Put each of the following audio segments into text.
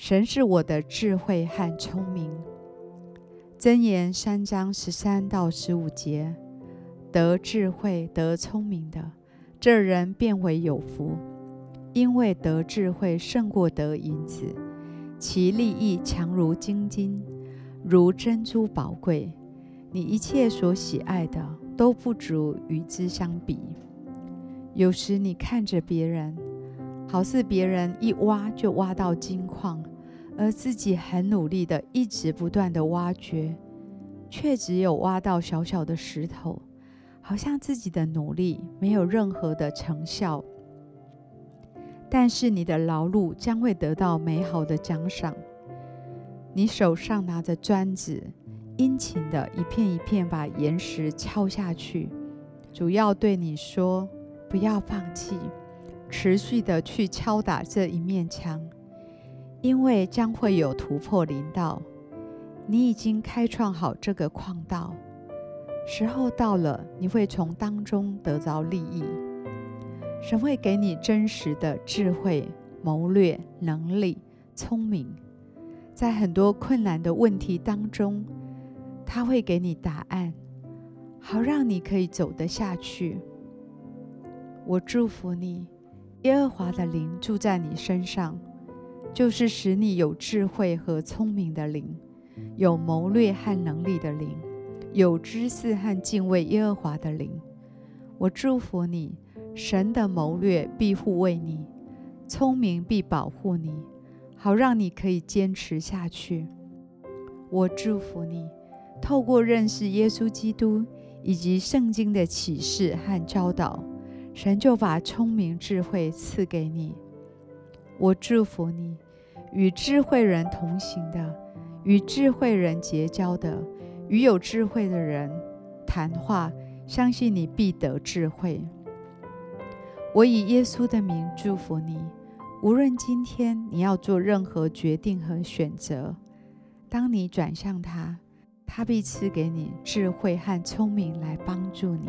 神是我的智慧和聪明”。箴言三章十三到十五节。得智慧、得聪明的，这人便为有福，因为得智慧胜过得银子，其利益强如金金，如珍珠宝贵。你一切所喜爱的都不足与之相比。有时你看着别人，好似别人一挖就挖到金矿，而自己很努力的一直不断的挖掘，却只有挖到小小的石头。好像自己的努力没有任何的成效，但是你的劳碌将会得到美好的奖赏。你手上拿着砖子，殷勤的一片一片把岩石敲下去，主要对你说：不要放弃，持续的去敲打这一面墙，因为将会有突破临到。你已经开创好这个矿道。时候到了，你会从当中得着利益。神会给你真实的智慧、谋略、能力、聪明，在很多困难的问题当中，他会给你答案，好让你可以走得下去。我祝福你，耶和华的灵住在你身上，就是使你有智慧和聪明的灵，有谋略和能力的灵。有知识和敬畏耶和华的灵，我祝福你，神的谋略必护卫你，聪明必保护你，好让你可以坚持下去。我祝福你，透过认识耶稣基督以及圣经的启示和教导，神就把聪明智慧赐给你。我祝福你，与智慧人同行的，与智慧人结交的。与有智慧的人谈话，相信你必得智慧。我以耶稣的名祝福你，无论今天你要做任何决定和选择，当你转向他，他必赐给你智慧和聪明来帮助你。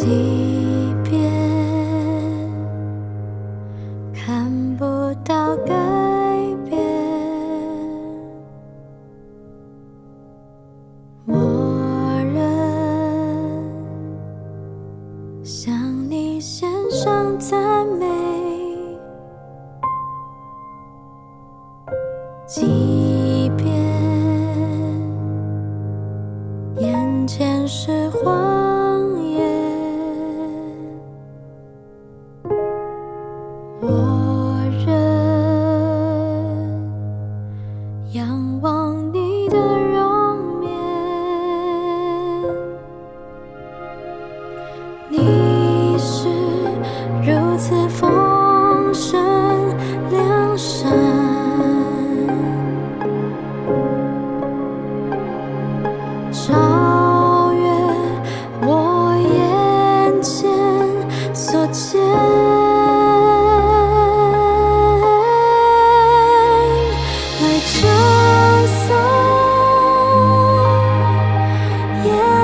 即便看不到改变，默认向你献上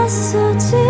手机。